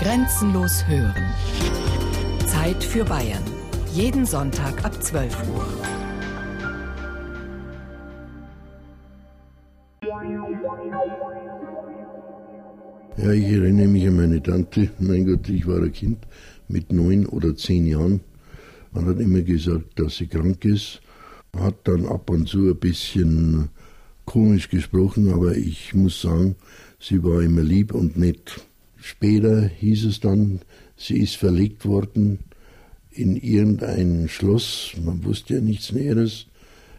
Grenzenlos hören. Zeit für Bayern. Jeden Sonntag ab 12 Uhr. Ja, ich erinnere mich an meine Tante. Mein Gott, ich war ein Kind mit neun oder zehn Jahren. Man hat immer gesagt, dass sie krank ist. Hat dann ab und zu ein bisschen komisch gesprochen, aber ich muss sagen, sie war immer lieb und nett. Später hieß es dann, sie ist verlegt worden in irgendein Schloss, man wusste ja nichts Näheres.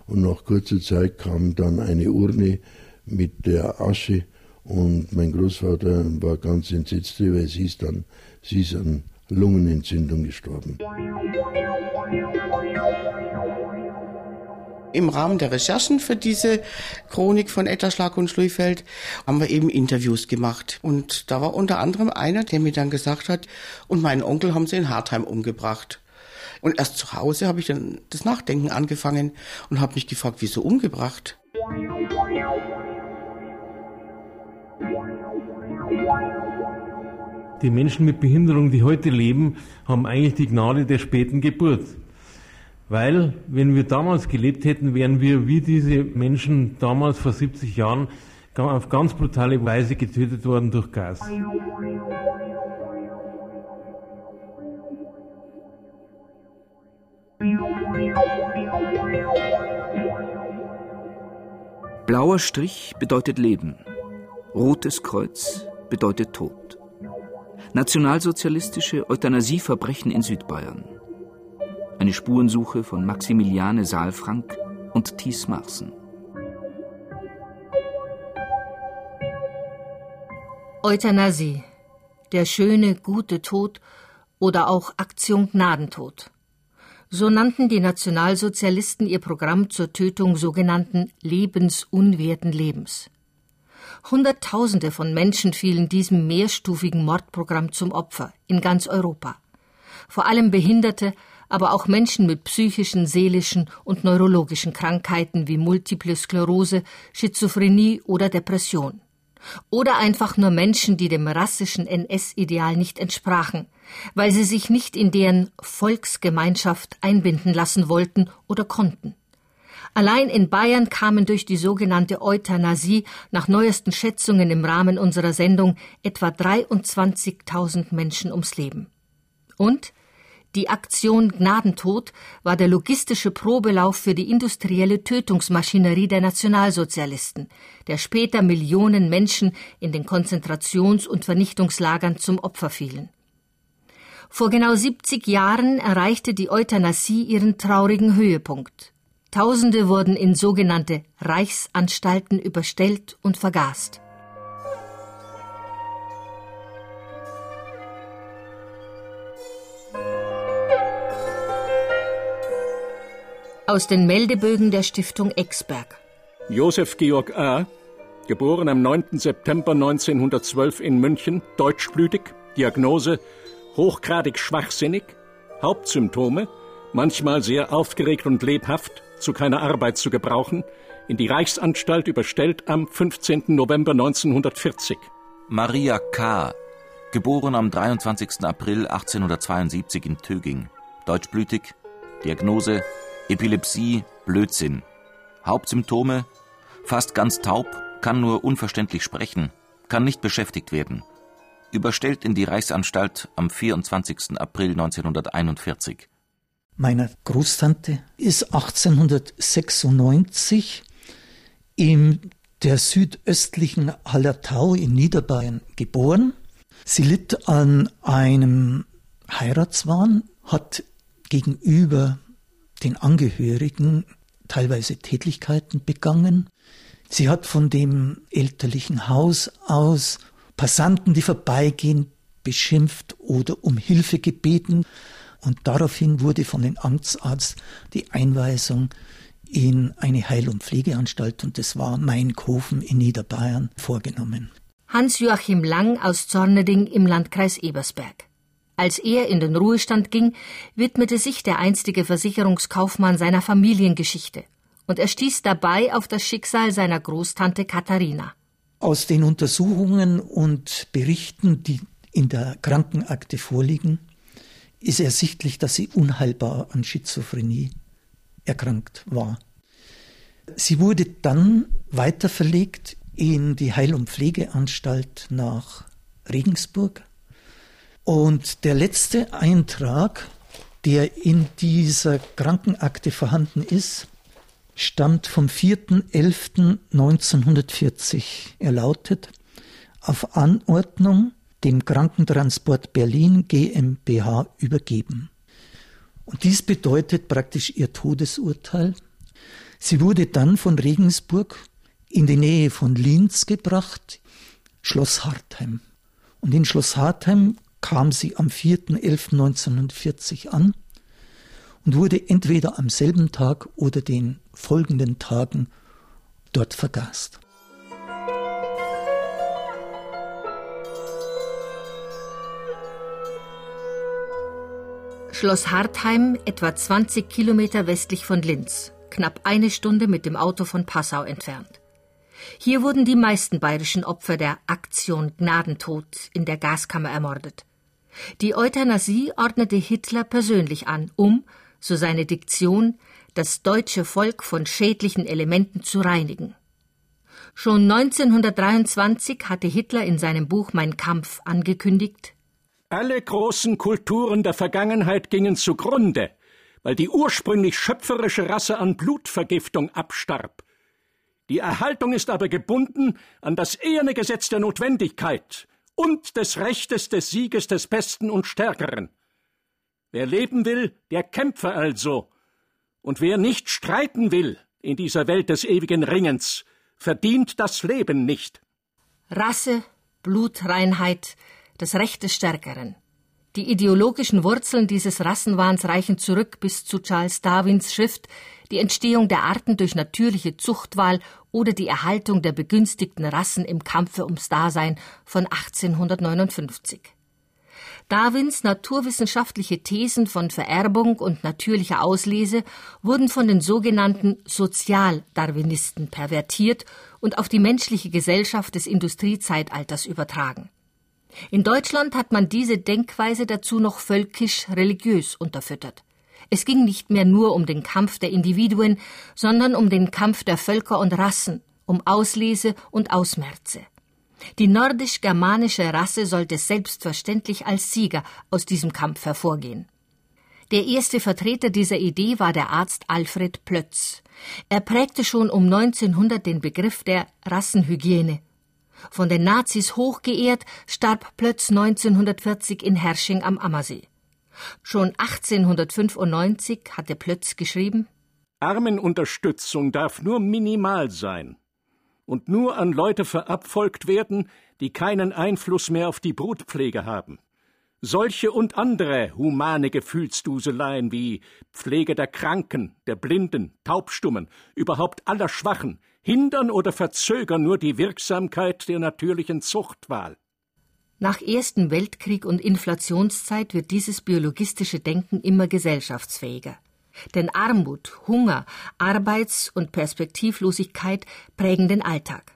Und nach kurzer Zeit kam dann eine Urne mit der Asche und mein Großvater war ganz entsetzt darüber. Es hieß dann, sie ist an Lungenentzündung gestorben. Im Rahmen der Recherchen für diese Chronik von Etterschlag und Schluifeld haben wir eben Interviews gemacht. Und da war unter anderem einer, der mir dann gesagt hat, und meinen Onkel haben sie in Hartheim umgebracht. Und erst zu Hause habe ich dann das Nachdenken angefangen und habe mich gefragt, wieso umgebracht? Die Menschen mit Behinderung, die heute leben, haben eigentlich die Gnade der späten Geburt. Weil, wenn wir damals gelebt hätten, wären wir wie diese Menschen damals vor 70 Jahren auf ganz brutale Weise getötet worden durch Gas. Blauer Strich bedeutet Leben. Rotes Kreuz bedeutet Tod. Nationalsozialistische Euthanasieverbrechen in Südbayern. Eine Spurensuche von Maximiliane Saalfrank und Thies Marsen. Euthanasie. Der schöne, gute Tod oder auch Aktion Gnadentod. So nannten die Nationalsozialisten ihr Programm zur Tötung sogenannten lebensunwerten Lebens. Hunderttausende von Menschen fielen diesem mehrstufigen Mordprogramm zum Opfer in ganz Europa. Vor allem Behinderte, aber auch Menschen mit psychischen, seelischen und neurologischen Krankheiten wie Multiple Sklerose, Schizophrenie oder Depression. Oder einfach nur Menschen, die dem rassischen NS-Ideal nicht entsprachen, weil sie sich nicht in deren Volksgemeinschaft einbinden lassen wollten oder konnten. Allein in Bayern kamen durch die sogenannte Euthanasie nach neuesten Schätzungen im Rahmen unserer Sendung etwa 23.000 Menschen ums Leben. Und die Aktion Gnadentod war der logistische Probelauf für die industrielle Tötungsmaschinerie der Nationalsozialisten, der später Millionen Menschen in den Konzentrations- und Vernichtungslagern zum Opfer fielen. Vor genau 70 Jahren erreichte die Euthanasie ihren traurigen Höhepunkt. Tausende wurden in sogenannte Reichsanstalten überstellt und vergast. Aus den Meldebögen der Stiftung Exberg. Josef Georg A., geboren am 9. September 1912 in München, deutschblütig, Diagnose hochgradig schwachsinnig, Hauptsymptome, manchmal sehr aufgeregt und lebhaft, zu keiner Arbeit zu gebrauchen, in die Reichsanstalt überstellt am 15. November 1940. Maria K., geboren am 23. April 1872 in Töging, deutschblütig, Diagnose Epilepsie, Blödsinn. Hauptsymptome fast ganz taub, kann nur unverständlich sprechen, kann nicht beschäftigt werden. Überstellt in die Reichsanstalt am 24. April 1941. Meine Großtante ist 1896 in der südöstlichen Hallertau in Niederbayern geboren. Sie litt an einem Heiratswahn, hat gegenüber den Angehörigen teilweise Tätlichkeiten begangen. Sie hat von dem elterlichen Haus aus Passanten, die vorbeigehen, beschimpft oder um Hilfe gebeten. Und daraufhin wurde von den Amtsarzt die Einweisung in eine Heil- und Pflegeanstalt, und das war Mainkofen in Niederbayern, vorgenommen. Hans-Joachim Lang aus Zorneding im Landkreis Ebersberg. Als er in den Ruhestand ging, widmete sich der einstige Versicherungskaufmann seiner Familiengeschichte und er stieß dabei auf das Schicksal seiner Großtante Katharina. Aus den Untersuchungen und Berichten, die in der Krankenakte vorliegen, ist ersichtlich, dass sie unheilbar an Schizophrenie erkrankt war. Sie wurde dann weiter verlegt in die Heil- und Pflegeanstalt nach Regensburg. Und der letzte Eintrag, der in dieser Krankenakte vorhanden ist, stammt vom 4.11.1940. Er lautet, auf Anordnung dem Krankentransport Berlin GmbH übergeben. Und dies bedeutet praktisch ihr Todesurteil. Sie wurde dann von Regensburg in die Nähe von Linz gebracht, Schloss Hartheim. Und in Schloss Hartheim kam sie am 4.11.1940 an und wurde entweder am selben Tag oder den folgenden Tagen dort vergast. Schloss Hartheim, etwa 20 Kilometer westlich von Linz, knapp eine Stunde mit dem Auto von Passau entfernt. Hier wurden die meisten bayerischen Opfer der Aktion Gnadentod in der Gaskammer ermordet. Die Euthanasie ordnete Hitler persönlich an, um, so seine Diktion, das deutsche Volk von schädlichen Elementen zu reinigen. Schon 1923 hatte Hitler in seinem Buch Mein Kampf angekündigt, alle großen Kulturen der Vergangenheit gingen zugrunde, weil die ursprünglich schöpferische Rasse an Blutvergiftung abstarb. Die Erhaltung ist aber gebunden an das eherne Gesetz der Notwendigkeit und des Rechtes des Sieges des Besten und Stärkeren. Wer leben will, der kämpfe also, und wer nicht streiten will in dieser Welt des ewigen Ringens, verdient das Leben nicht. Rasse, Blutreinheit, das Recht des Stärkeren. Die ideologischen Wurzeln dieses Rassenwahns reichen zurück bis zu Charles Darwins Schrift Die Entstehung der Arten durch natürliche Zuchtwahl oder die Erhaltung der begünstigten Rassen im Kampfe ums Dasein von 1859. Darwins naturwissenschaftliche Thesen von Vererbung und natürlicher Auslese wurden von den sogenannten Sozialdarwinisten pervertiert und auf die menschliche Gesellschaft des Industriezeitalters übertragen. In Deutschland hat man diese Denkweise dazu noch völkisch-religiös unterfüttert. Es ging nicht mehr nur um den Kampf der Individuen, sondern um den Kampf der Völker und Rassen, um Auslese und Ausmerze. Die nordisch-germanische Rasse sollte selbstverständlich als Sieger aus diesem Kampf hervorgehen. Der erste Vertreter dieser Idee war der Arzt Alfred Plötz. Er prägte schon um 1900 den Begriff der Rassenhygiene von den Nazis hochgeehrt, starb Plötz 1940 in Hersching am Ammersee. Schon 1895 hatte Plötz geschrieben Armenunterstützung darf nur minimal sein und nur an Leute verabfolgt werden, die keinen Einfluss mehr auf die Brutpflege haben. Solche und andere humane Gefühlsduseleien wie Pflege der Kranken, der Blinden, Taubstummen, überhaupt aller Schwachen, hindern oder verzögern nur die Wirksamkeit der natürlichen Zuchtwahl. Nach Ersten Weltkrieg und Inflationszeit wird dieses biologistische Denken immer gesellschaftsfähiger. Denn Armut, Hunger, Arbeits- und Perspektivlosigkeit prägen den Alltag.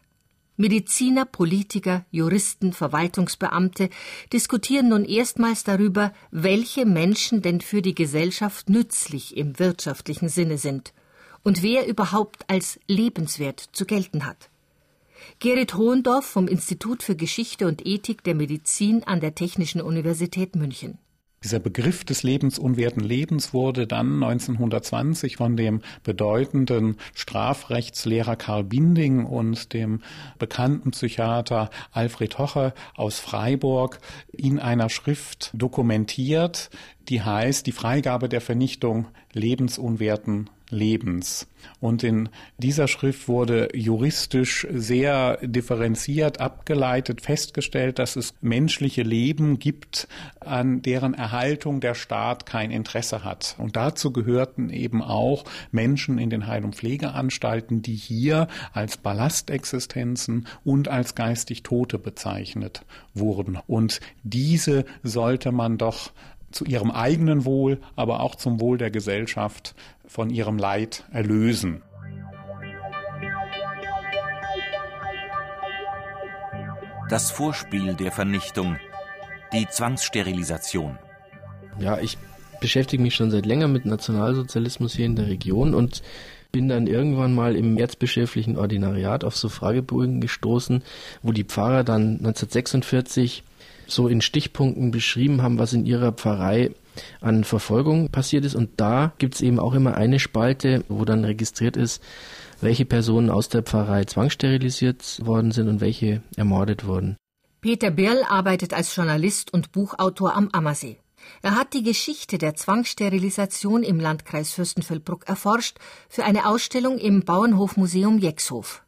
Mediziner, Politiker, Juristen, Verwaltungsbeamte diskutieren nun erstmals darüber, welche Menschen denn für die Gesellschaft nützlich im wirtschaftlichen Sinne sind und wer überhaupt als lebenswert zu gelten hat. Gerrit Hohendorf vom Institut für Geschichte und Ethik der Medizin an der Technischen Universität München. Dieser Begriff des lebensunwerten Lebens wurde dann 1920 von dem bedeutenden Strafrechtslehrer Karl Binding und dem bekannten Psychiater Alfred Hoche aus Freiburg in einer Schrift dokumentiert, die heißt Die Freigabe der Vernichtung lebensunwerten Lebens. Und in dieser Schrift wurde juristisch sehr differenziert abgeleitet, festgestellt, dass es menschliche Leben gibt, an deren Erhaltung der Staat kein Interesse hat. Und dazu gehörten eben auch Menschen in den Heil- und Pflegeanstalten, die hier als Ballastexistenzen und als geistig Tote bezeichnet wurden. Und diese sollte man doch zu ihrem eigenen Wohl, aber auch zum Wohl der Gesellschaft von ihrem Leid erlösen. Das Vorspiel der Vernichtung, Die Zwangssterilisation. Ja, ich beschäftige mich schon seit länger mit Nationalsozialismus hier in der Region und bin dann irgendwann mal im erzbischöflichen Ordinariat auf so Fragebögen gestoßen, wo die Pfarrer dann 1946 so in Stichpunkten beschrieben haben, was in ihrer Pfarrei an Verfolgung passiert ist. Und da gibt es eben auch immer eine Spalte, wo dann registriert ist, welche Personen aus der Pfarrei zwangssterilisiert worden sind und welche ermordet wurden. Peter Birl arbeitet als Journalist und Buchautor am Ammersee. Er hat die Geschichte der Zwangssterilisation im Landkreis Fürstenfeldbruck erforscht für eine Ausstellung im Bauernhofmuseum Jexhof.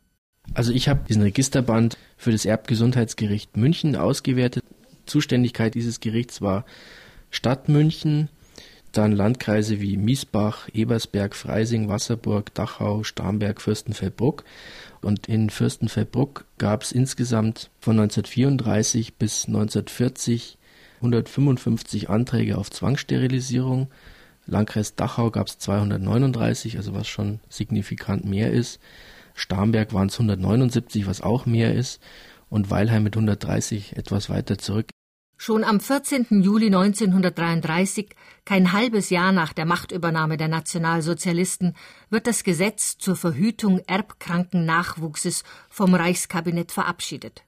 Also ich habe diesen Registerband für das Erbgesundheitsgericht München ausgewertet. Zuständigkeit dieses Gerichts war Stadt München, dann Landkreise wie Miesbach, Ebersberg, Freising, Wasserburg, Dachau, Starnberg, Fürstenfeldbruck. Und in Fürstenfeldbruck gab es insgesamt von 1934 bis 1940 155 Anträge auf Zwangssterilisierung. Landkreis Dachau gab es 239, also was schon signifikant mehr ist. Starnberg waren es 179, was auch mehr ist. Und Weilheim mit 130 etwas weiter zurück. Schon am 14. Juli 1933, kein halbes Jahr nach der Machtübernahme der Nationalsozialisten, wird das Gesetz zur Verhütung erbkranken Nachwuchses vom Reichskabinett verabschiedet.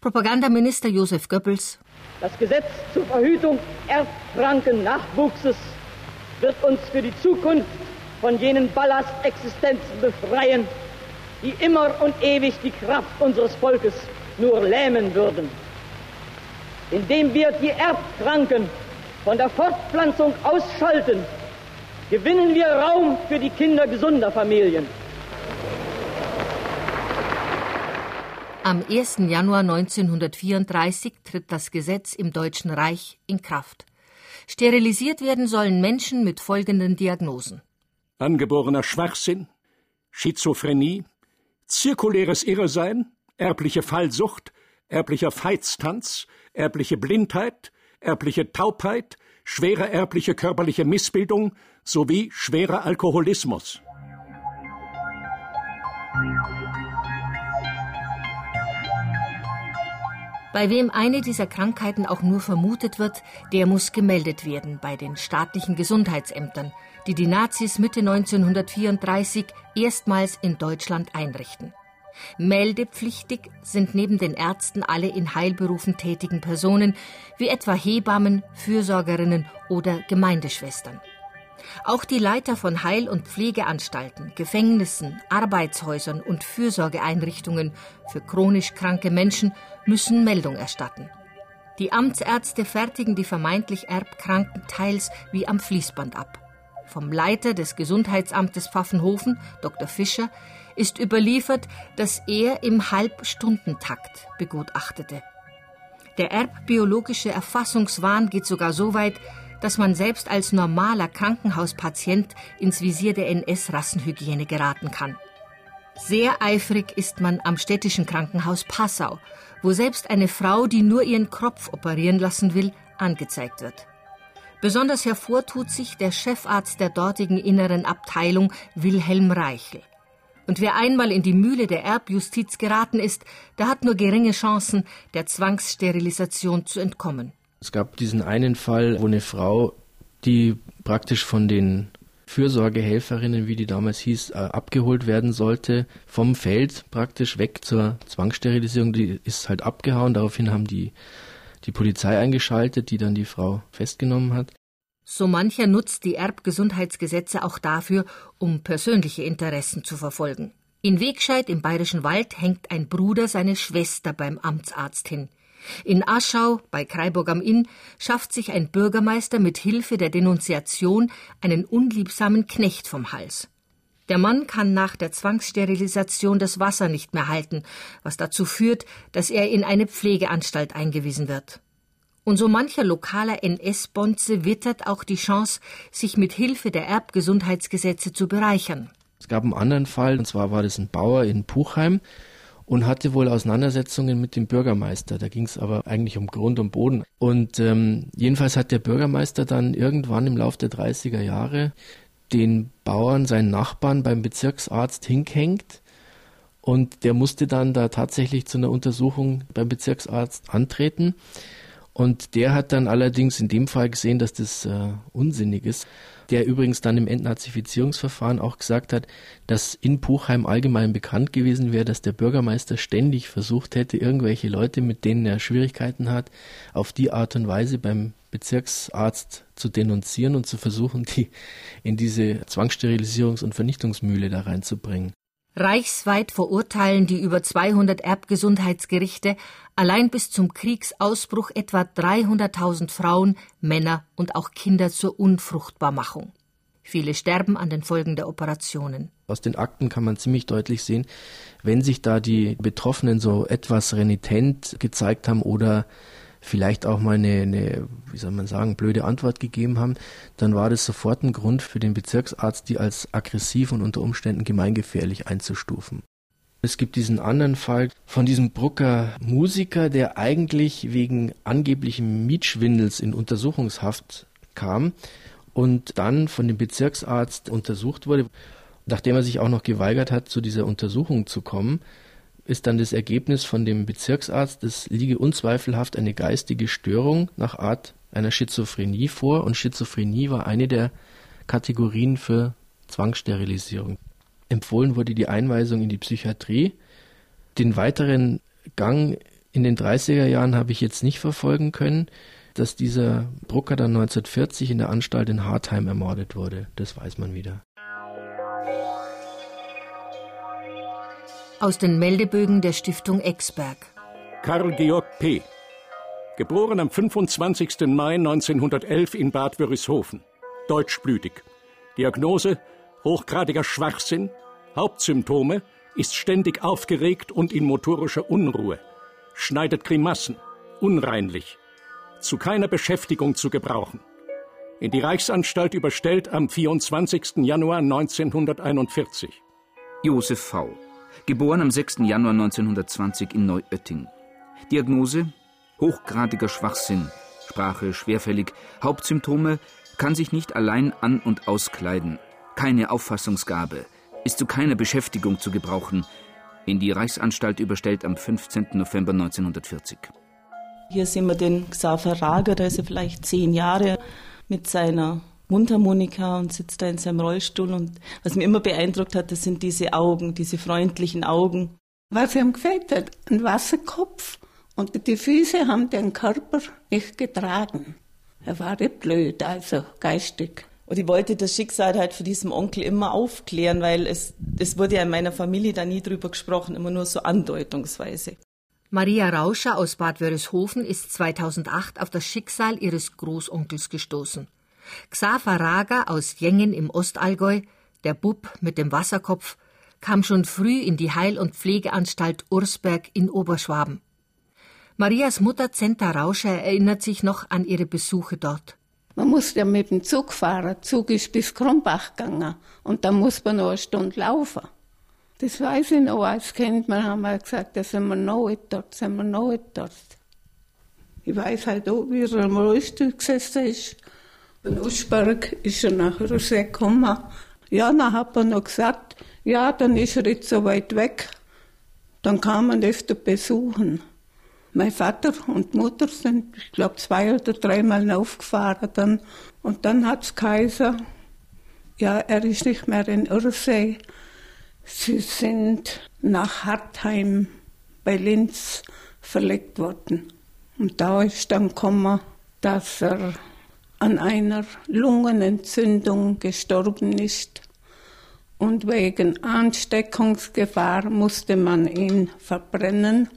Propagandaminister Josef Goebbels Das Gesetz zur Verhütung erbkranken Nachwuchses wird uns für die Zukunft von jenen Ballastexistenzen befreien, die immer und ewig die Kraft unseres Volkes nur lähmen würden indem wir die Erbkranken von der Fortpflanzung ausschalten, gewinnen wir Raum für die Kinder gesunder Familien. Am 1. Januar 1934 tritt das Gesetz im Deutschen Reich in Kraft. Sterilisiert werden sollen Menschen mit folgenden Diagnosen. Angeborener Schwachsinn, Schizophrenie, zirkuläres Irresein, erbliche Fallsucht, erblicher Feiztanz, erbliche Blindheit, erbliche Taubheit, schwere erbliche körperliche Missbildung sowie schwerer Alkoholismus. Bei wem eine dieser Krankheiten auch nur vermutet wird, der muss gemeldet werden bei den staatlichen Gesundheitsämtern, die die Nazis Mitte 1934 erstmals in Deutschland einrichten. Meldepflichtig sind neben den Ärzten alle in Heilberufen tätigen Personen, wie etwa Hebammen, Fürsorgerinnen oder Gemeindeschwestern. Auch die Leiter von Heil- und Pflegeanstalten, Gefängnissen, Arbeitshäusern und Fürsorgeeinrichtungen für chronisch kranke Menschen müssen Meldung erstatten. Die Amtsärzte fertigen die vermeintlich Erbkranken teils wie am Fließband ab. Vom Leiter des Gesundheitsamtes Pfaffenhofen, Dr. Fischer, ist überliefert, dass er im Halbstundentakt begutachtete. Der erbbiologische Erfassungswahn geht sogar so weit, dass man selbst als normaler Krankenhauspatient ins Visier der NS-Rassenhygiene geraten kann. Sehr eifrig ist man am städtischen Krankenhaus Passau, wo selbst eine Frau, die nur ihren Kropf operieren lassen will, angezeigt wird. Besonders hervortut sich der Chefarzt der dortigen inneren Abteilung Wilhelm Reichel. Und wer einmal in die Mühle der Erbjustiz geraten ist, der hat nur geringe Chancen, der Zwangssterilisation zu entkommen. Es gab diesen einen Fall, wo eine Frau, die praktisch von den Fürsorgehelferinnen, wie die damals hieß, äh, abgeholt werden sollte, vom Feld praktisch weg zur Zwangssterilisierung, die ist halt abgehauen. Daraufhin haben die die Polizei eingeschaltet, die dann die Frau festgenommen hat. So mancher nutzt die Erbgesundheitsgesetze auch dafür, um persönliche Interessen zu verfolgen. In Wegscheid im Bayerischen Wald hängt ein Bruder seine Schwester beim Amtsarzt hin. In Aschau bei Kreiburg am Inn schafft sich ein Bürgermeister mit Hilfe der Denunziation einen unliebsamen Knecht vom Hals. Der Mann kann nach der Zwangssterilisation das Wasser nicht mehr halten, was dazu führt, dass er in eine Pflegeanstalt eingewiesen wird. Und so mancher lokaler NS-Bonze wittert auch die Chance, sich mit Hilfe der Erbgesundheitsgesetze zu bereichern. Es gab einen anderen Fall, und zwar war das ein Bauer in Puchheim und hatte wohl Auseinandersetzungen mit dem Bürgermeister. Da ging es aber eigentlich um Grund und Boden. Und ähm, jedenfalls hat der Bürgermeister dann irgendwann im Laufe der 30er Jahre den Bauern, seinen Nachbarn beim Bezirksarzt hingehängt. Und der musste dann da tatsächlich zu einer Untersuchung beim Bezirksarzt antreten. Und der hat dann allerdings in dem Fall gesehen, dass das äh, unsinnig ist. Der übrigens dann im Entnazifizierungsverfahren auch gesagt hat, dass in Puchheim allgemein bekannt gewesen wäre, dass der Bürgermeister ständig versucht hätte, irgendwelche Leute, mit denen er Schwierigkeiten hat, auf die Art und Weise beim Bezirksarzt zu denunzieren und zu versuchen, die in diese Zwangssterilisierungs- und Vernichtungsmühle da reinzubringen. Reichsweit verurteilen die über 200 Erbgesundheitsgerichte allein bis zum Kriegsausbruch etwa 300.000 Frauen, Männer und auch Kinder zur Unfruchtbarmachung. Viele sterben an den Folgen der Operationen. Aus den Akten kann man ziemlich deutlich sehen, wenn sich da die Betroffenen so etwas renitent gezeigt haben oder vielleicht auch mal eine, eine, wie soll man sagen, blöde Antwort gegeben haben, dann war das sofort ein Grund für den Bezirksarzt, die als aggressiv und unter Umständen gemeingefährlich einzustufen. Es gibt diesen anderen Fall von diesem Brucker Musiker, der eigentlich wegen angeblichen Mietschwindels in Untersuchungshaft kam und dann von dem Bezirksarzt untersucht wurde. Nachdem er sich auch noch geweigert hat, zu dieser Untersuchung zu kommen, ist dann das Ergebnis von dem Bezirksarzt, es liege unzweifelhaft eine geistige Störung nach Art einer Schizophrenie vor und Schizophrenie war eine der Kategorien für Zwangssterilisierung. Empfohlen wurde die Einweisung in die Psychiatrie. Den weiteren Gang in den 30er Jahren habe ich jetzt nicht verfolgen können. Dass dieser Brucker dann 1940 in der Anstalt in Hartheim ermordet wurde, das weiß man wieder. Aus den Meldebögen der Stiftung Exberg. Karl Georg P. Geboren am 25. Mai 1911 in Bad Wörishofen. Deutschblütig. Diagnose hochgradiger Schwachsinn. Hauptsymptome ist ständig aufgeregt und in motorischer Unruhe. Schneidet Grimassen. Unreinlich. Zu keiner Beschäftigung zu gebrauchen. In die Reichsanstalt überstellt am 24. Januar 1941. Josef V geboren am 6. Januar 1920 in Neuötting. Diagnose: hochgradiger Schwachsinn, Sprache schwerfällig, Hauptsymptome: kann sich nicht allein an- und auskleiden, keine Auffassungsgabe, ist zu keiner Beschäftigung zu gebrauchen. In die Reichsanstalt überstellt am 15. November 1940. Hier sehen wir den Xaver Rager, der ist ja vielleicht zehn Jahre mit seiner Mundharmonika und sitzt da in seinem Rollstuhl. Und was mich immer beeindruckt hat, das sind diese Augen, diese freundlichen Augen. Was ihm gefällt hat, ein Wasserkopf und die Füße haben den Körper nicht getragen. Er war nicht blöd, also geistig. Und ich wollte das Schicksal halt für diesen Onkel immer aufklären, weil es, es wurde ja in meiner Familie da nie drüber gesprochen, immer nur so andeutungsweise. Maria Rauscher aus Bad Wörishofen ist 2008 auf das Schicksal ihres Großonkels gestoßen. Xaver Rager aus Jengen im Ostallgäu, der Bub mit dem Wasserkopf, kam schon früh in die Heil- und Pflegeanstalt Ursberg in Oberschwaben. Marias Mutter Zenta Rauscher erinnert sich noch an ihre Besuche dort. Man musste ja mit dem Zug fahren. Der Zug ist bis Krumbach gegangen. Und da muss man noch eine Stunde laufen. Das weiß ich noch als Kind. Man haben wir gesagt, da sind wir noch nicht dort, sind wir noch nicht dort. Ich weiß halt auch, wie er am Rollstuhl gesessen ist in Uschberg ist er nachher rausgekommen. Ja, dann hat er noch gesagt, ja, dann ist er jetzt so weit weg. Dann kann man öfter besuchen. Mein Vater und Mutter sind, ich glaube, zwei oder dreimal aufgefahren dann. Und dann hat es Kaiser, ja, er ist nicht mehr in Ursee. Sie sind nach Hartheim bei Linz verlegt worden. Und da ist dann gekommen, dass er an einer Lungenentzündung gestorben ist und wegen Ansteckungsgefahr musste man ihn verbrennen.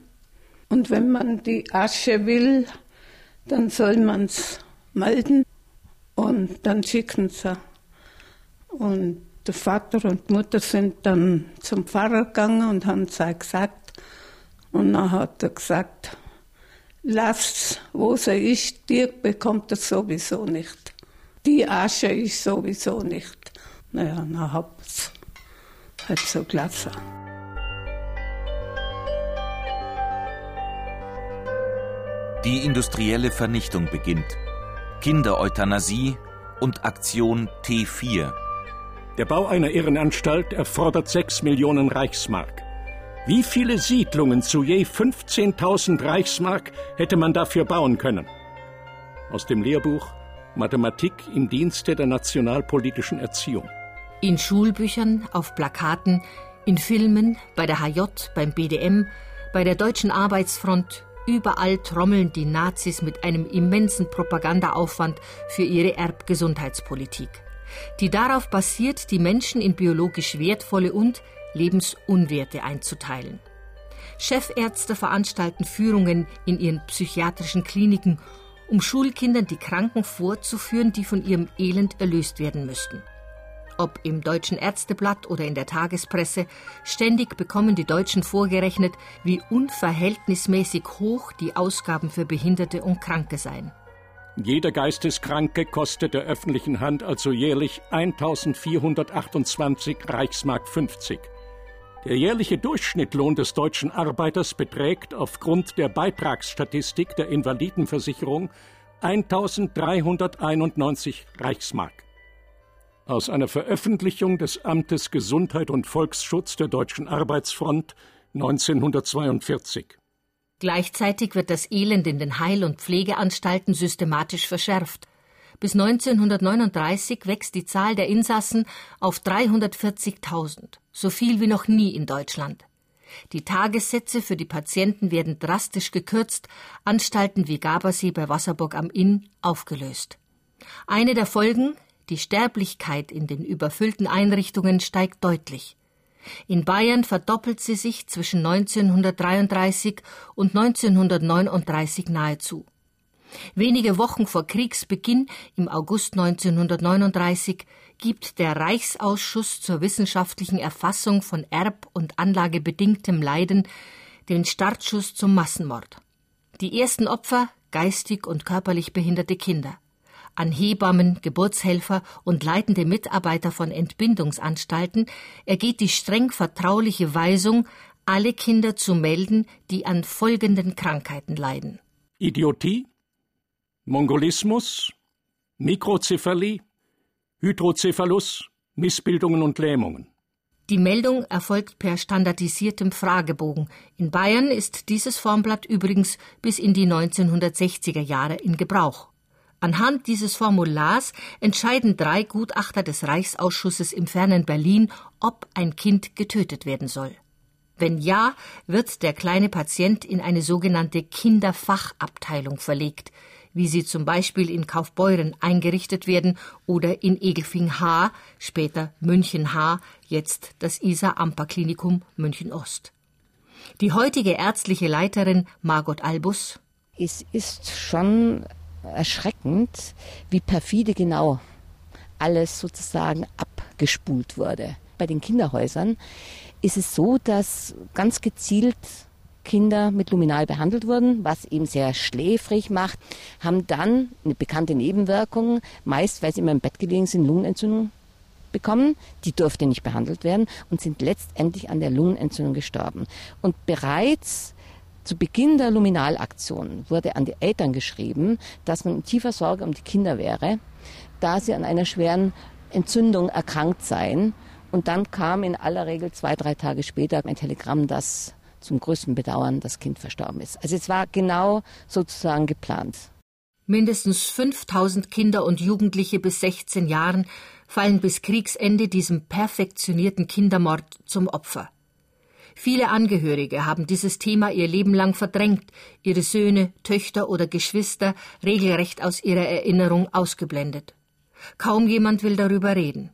Und wenn man die Asche will, dann soll man es melden und dann schicken sie. Und der Vater und Mutter sind dann zum Pfarrer gegangen und haben es gesagt. Und dann hat er gesagt, lasst, wo sie ist, die bekommt er sowieso nicht. Die Asche ist sowieso nicht. Naja, dann hab's halt so gelassen. Die industrielle Vernichtung beginnt. Kindereuthanasie und Aktion T4. Der Bau einer Irrenanstalt erfordert 6 Millionen Reichsmark. Wie viele Siedlungen zu je 15.000 Reichsmark hätte man dafür bauen können? aus dem Lehrbuch Mathematik im Dienste der nationalpolitischen Erziehung. In Schulbüchern, auf Plakaten, in Filmen, bei der HJ, beim BDM, bei der Deutschen Arbeitsfront, überall trommeln die Nazis mit einem immensen Propagandaaufwand für ihre Erbgesundheitspolitik, die darauf basiert, die Menschen in biologisch wertvolle und lebensunwerte einzuteilen. Chefärzte veranstalten Führungen in ihren psychiatrischen Kliniken, um Schulkindern die Kranken vorzuführen, die von ihrem Elend erlöst werden müssten. Ob im Deutschen Ärzteblatt oder in der Tagespresse, ständig bekommen die Deutschen vorgerechnet, wie unverhältnismäßig hoch die Ausgaben für Behinderte und Kranke seien. Jeder Geisteskranke kostet der öffentlichen Hand also jährlich 1428 Reichsmark 50. Der jährliche Durchschnittlohn des deutschen Arbeiters beträgt aufgrund der Beitragsstatistik der Invalidenversicherung 1391 Reichsmark. Aus einer Veröffentlichung des Amtes Gesundheit und Volksschutz der Deutschen Arbeitsfront 1942. Gleichzeitig wird das Elend in den Heil- und Pflegeanstalten systematisch verschärft. Bis 1939 wächst die Zahl der Insassen auf 340.000, so viel wie noch nie in Deutschland. Die Tagessätze für die Patienten werden drastisch gekürzt, Anstalten wie Gabersee bei Wasserburg am Inn aufgelöst. Eine der Folgen, die Sterblichkeit in den überfüllten Einrichtungen steigt deutlich. In Bayern verdoppelt sie sich zwischen 1933 und 1939 nahezu. Wenige Wochen vor Kriegsbeginn im August 1939 gibt der Reichsausschuss zur wissenschaftlichen Erfassung von erb- und anlagebedingtem Leiden den Startschuss zum Massenmord. Die ersten Opfer geistig und körperlich behinderte Kinder. An Hebammen, Geburtshelfer und leitende Mitarbeiter von Entbindungsanstalten ergeht die streng vertrauliche Weisung, alle Kinder zu melden, die an folgenden Krankheiten leiden. Idiotie, Mongolismus, Mikrozephalie, Hydrocephalus, Missbildungen und Lähmungen. Die Meldung erfolgt per standardisiertem Fragebogen. In Bayern ist dieses Formblatt übrigens bis in die 1960er Jahre in Gebrauch. Anhand dieses Formulars entscheiden drei Gutachter des Reichsausschusses im fernen Berlin, ob ein Kind getötet werden soll. Wenn ja, wird der kleine Patient in eine sogenannte Kinderfachabteilung verlegt wie sie zum Beispiel in Kaufbeuren eingerichtet werden oder in Egelfing H., später München H., jetzt das Isar-Amper-Klinikum München-Ost. Die heutige ärztliche Leiterin Margot Albus. Es ist schon erschreckend, wie perfide genau alles sozusagen abgespult wurde. Bei den Kinderhäusern ist es so, dass ganz gezielt Kinder mit Luminal behandelt wurden, was eben sehr schläfrig macht, haben dann eine bekannte Nebenwirkung, meist weil sie immer im Bett gelegen sind, Lungenentzündung bekommen. Die durfte nicht behandelt werden und sind letztendlich an der Lungenentzündung gestorben. Und bereits zu Beginn der Luminalaktion wurde an die Eltern geschrieben, dass man in tiefer Sorge um die Kinder wäre, da sie an einer schweren Entzündung erkrankt seien. Und dann kam in aller Regel zwei, drei Tage später ein Telegramm, dass zum größten Bedauern das Kind verstorben ist. Also es war genau sozusagen geplant. Mindestens 5000 Kinder und Jugendliche bis 16 Jahren fallen bis Kriegsende diesem perfektionierten Kindermord zum Opfer. Viele Angehörige haben dieses Thema ihr Leben lang verdrängt, ihre Söhne, Töchter oder Geschwister regelrecht aus ihrer Erinnerung ausgeblendet. Kaum jemand will darüber reden.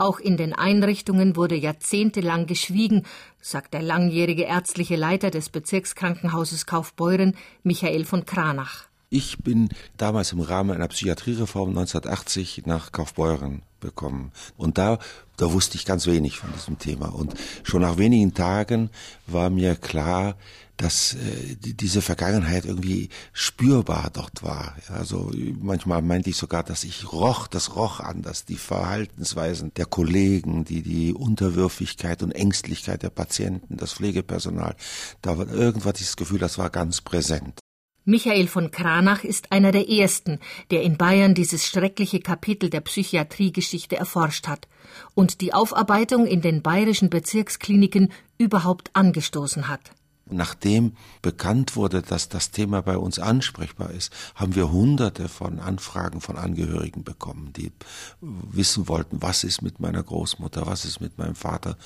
Auch in den Einrichtungen wurde jahrzehntelang geschwiegen, sagt der langjährige ärztliche Leiter des Bezirkskrankenhauses Kaufbeuren, Michael von Kranach. Ich bin damals im Rahmen einer Psychiatriereform 1980 nach Kaufbeuren bekommen. Und da, da wusste ich ganz wenig von diesem Thema. Und schon nach wenigen Tagen war mir klar, dass äh, diese Vergangenheit irgendwie spürbar dort war. Also manchmal meinte ich sogar, dass ich roch, das roch anders, die Verhaltensweisen der Kollegen, die die Unterwürfigkeit und Ängstlichkeit der Patienten, das Pflegepersonal. Da war irgendwas dieses Gefühl, das war ganz präsent. Michael von Kranach ist einer der ersten, der in Bayern dieses schreckliche Kapitel der Psychiatriegeschichte erforscht hat und die Aufarbeitung in den bayerischen Bezirkskliniken überhaupt angestoßen hat. Nachdem bekannt wurde, dass das Thema bei uns ansprechbar ist, haben wir hunderte von Anfragen von Angehörigen bekommen, die wissen wollten, was ist mit meiner Großmutter, was ist mit meinem Vater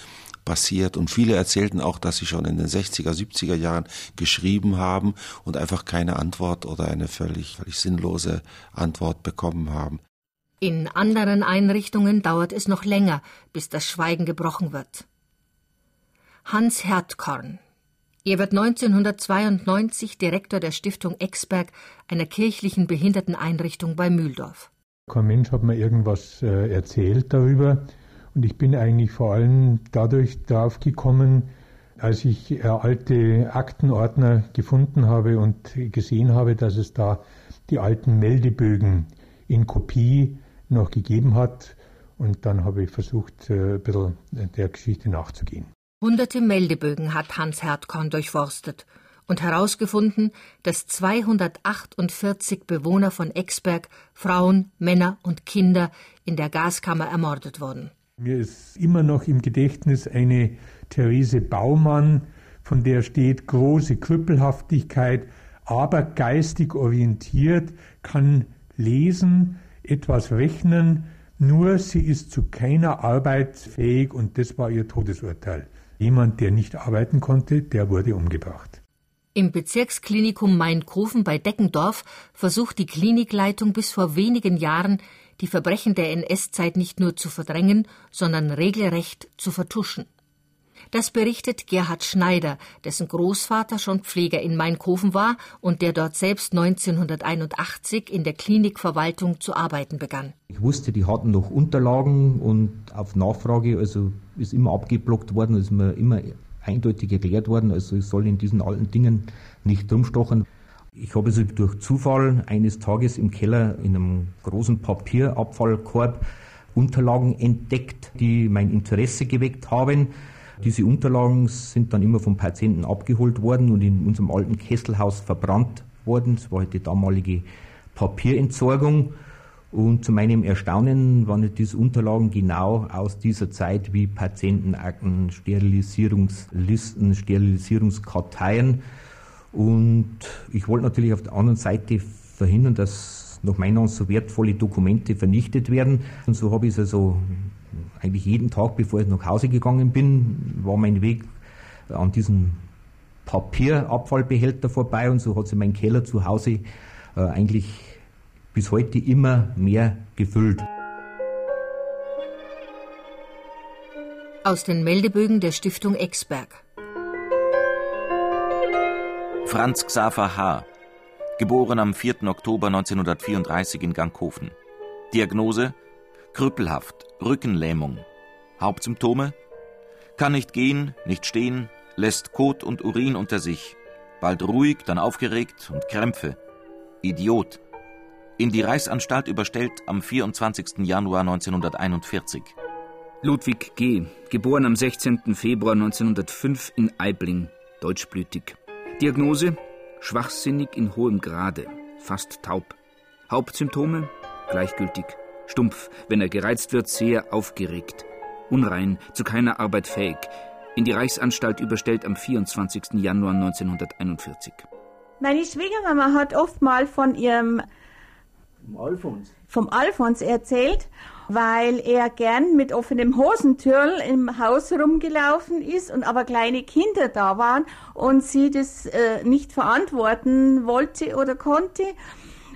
passiert. Und viele erzählten auch, dass sie schon in den 60er, 70er Jahren geschrieben haben und einfach keine Antwort oder eine völlig, völlig sinnlose Antwort bekommen haben. In anderen Einrichtungen dauert es noch länger, bis das Schweigen gebrochen wird. Hans Hertkorn. Er wird 1992 Direktor der Stiftung Exberg, einer kirchlichen Behinderteneinrichtung bei Mühldorf. Kein Mensch hat mir irgendwas äh, erzählt darüber. Und ich bin eigentlich vor allem dadurch drauf gekommen, als ich äh, alte Aktenordner gefunden habe und gesehen habe, dass es da die alten Meldebögen in Kopie noch gegeben hat. Und dann habe ich versucht, äh, ein bisschen der Geschichte nachzugehen. Hunderte Meldebögen hat Hans Hertkorn durchforstet und herausgefunden, dass 248 Bewohner von Exberg, Frauen, Männer und Kinder in der Gaskammer ermordet wurden. Mir ist immer noch im Gedächtnis eine Therese Baumann, von der steht große Krüppelhaftigkeit, aber geistig orientiert, kann lesen, etwas rechnen, nur sie ist zu keiner Arbeit fähig und das war ihr Todesurteil. Jemand, der nicht arbeiten konnte, der wurde umgebracht. Im Bezirksklinikum Mainkofen bei Deckendorf versucht die Klinikleitung bis vor wenigen Jahren, die Verbrechen der NS-Zeit nicht nur zu verdrängen, sondern regelrecht zu vertuschen. Das berichtet Gerhard Schneider, dessen Großvater schon Pfleger in Mainkofen war und der dort selbst 1981 in der Klinikverwaltung zu arbeiten begann. Ich wusste, die hatten noch Unterlagen und auf Nachfrage, also ist immer abgeblockt worden, ist mir immer eindeutig erklärt worden, also ich soll in diesen alten Dingen nicht rumstochen. Ich habe also durch Zufall eines Tages im Keller in einem großen Papierabfallkorb Unterlagen entdeckt, die mein Interesse geweckt haben. Diese Unterlagen sind dann immer vom Patienten abgeholt worden und in unserem alten Kesselhaus verbrannt worden. Das war halt die damalige Papierentsorgung. Und zu meinem Erstaunen waren diese Unterlagen genau aus dieser Zeit wie Patientenakten, Sterilisierungslisten, Sterilisierungskarteien. Und ich wollte natürlich auf der anderen Seite verhindern, dass nach meiner Ansicht so wertvolle Dokumente vernichtet werden. Und so habe ich es also eigentlich jeden Tag, bevor ich nach Hause gegangen bin, war mein Weg an diesem Papierabfallbehälter vorbei und so hat sich mein Keller zu Hause äh, eigentlich bis heute immer mehr gefüllt. Aus den Meldebögen der Stiftung Exberg. Franz Xaver H., geboren am 4. Oktober 1934 in Ganghofen. Diagnose krüppelhaft, Rückenlähmung. Hauptsymptome kann nicht gehen, nicht stehen, lässt Kot und Urin unter sich, bald ruhig, dann aufgeregt und Krämpfe. Idiot. In die Reichsanstalt überstellt am 24. Januar 1941. Ludwig G., geboren am 16. Februar 1905 in Aibling, deutschblütig. Diagnose: schwachsinnig in hohem Grade, fast taub. Hauptsymptome: gleichgültig, stumpf, wenn er gereizt wird, sehr aufgeregt, unrein, zu keiner Arbeit fähig. In die Reichsanstalt überstellt am 24. Januar 1941. Meine Schwiegermama hat oft mal von ihrem vom Alfons. vom Alfons erzählt, weil er gern mit offenem Hosentürl im Haus rumgelaufen ist und aber kleine Kinder da waren und sie das äh, nicht verantworten wollte oder konnte.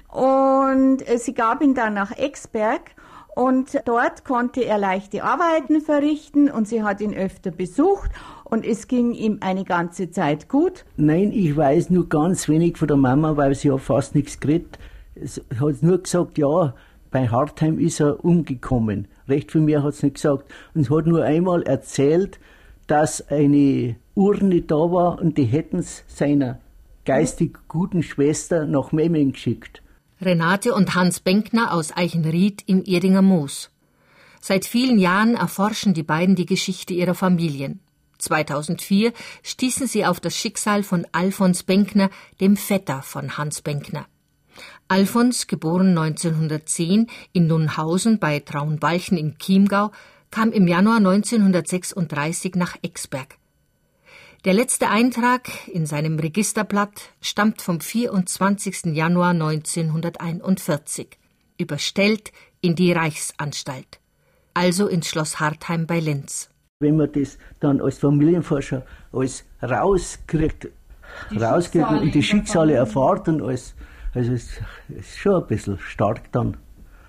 Und äh, sie gab ihn dann nach Exberg und dort konnte er leichte Arbeiten verrichten und sie hat ihn öfter besucht und es ging ihm eine ganze Zeit gut. Nein, ich weiß nur ganz wenig von der Mama, weil sie hat fast nichts geredet. Es hat nur gesagt, ja, bei Hartheim ist er umgekommen. Recht viel mehr hat es nicht gesagt. Und es hat nur einmal erzählt, dass eine Urne da war und die hätten es seiner geistig guten Schwester nach Memming geschickt. Renate und Hans Benkner aus Eichenried im Erdinger Moos. Seit vielen Jahren erforschen die beiden die Geschichte ihrer Familien. 2004 stießen sie auf das Schicksal von Alfons Benkner, dem Vetter von Hans Benkner. Alfons, geboren 1910 in Nunhausen bei Traunbalchen in Chiemgau, kam im Januar 1936 nach Exberg. Der letzte Eintrag in seinem Registerblatt stammt vom 24. Januar 1941, überstellt in die Reichsanstalt, also ins Schloss Hartheim bei Linz. Wenn man das dann als Familienforscher als rauskriegt, die rauskriegt und die Schicksale erfahrt und alles, also es ist schon ein bisschen stark dann.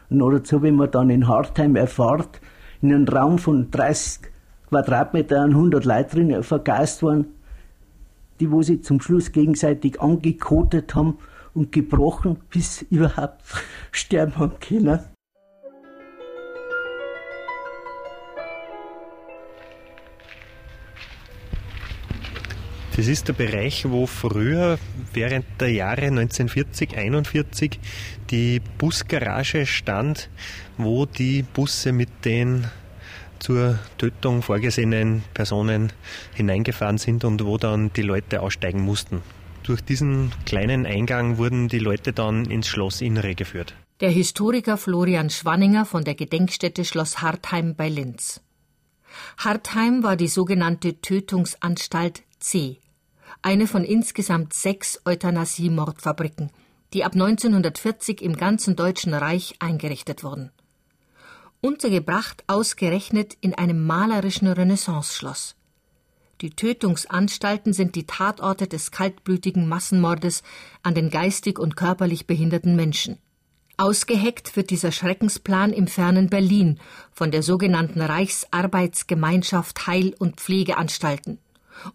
Und oder so, wenn man dann in Hartheim erfahrt, in einem Raum von 30 Quadratmetern 100 Leute drin vergeist waren, die wo sie zum Schluss gegenseitig angekotet haben und gebrochen, bis überhaupt sterben haben können. Das ist der Bereich, wo früher während der Jahre 1940, 41 die Busgarage stand, wo die Busse mit den zur Tötung vorgesehenen Personen hineingefahren sind und wo dann die Leute aussteigen mussten. Durch diesen kleinen Eingang wurden die Leute dann ins Schlossinnere geführt. Der Historiker Florian Schwanninger von der Gedenkstätte Schloss Hartheim bei Linz. Hartheim war die sogenannte Tötungsanstalt C, eine von insgesamt sechs Euthanasie-Mordfabriken, die ab 1940 im ganzen Deutschen Reich eingerichtet wurden. Untergebracht ausgerechnet in einem malerischen Renaissanceschloss. Die Tötungsanstalten sind die Tatorte des kaltblütigen Massenmordes an den geistig und körperlich behinderten Menschen. Ausgeheckt wird dieser Schreckensplan im fernen Berlin von der sogenannten Reichsarbeitsgemeinschaft Heil- und Pflegeanstalten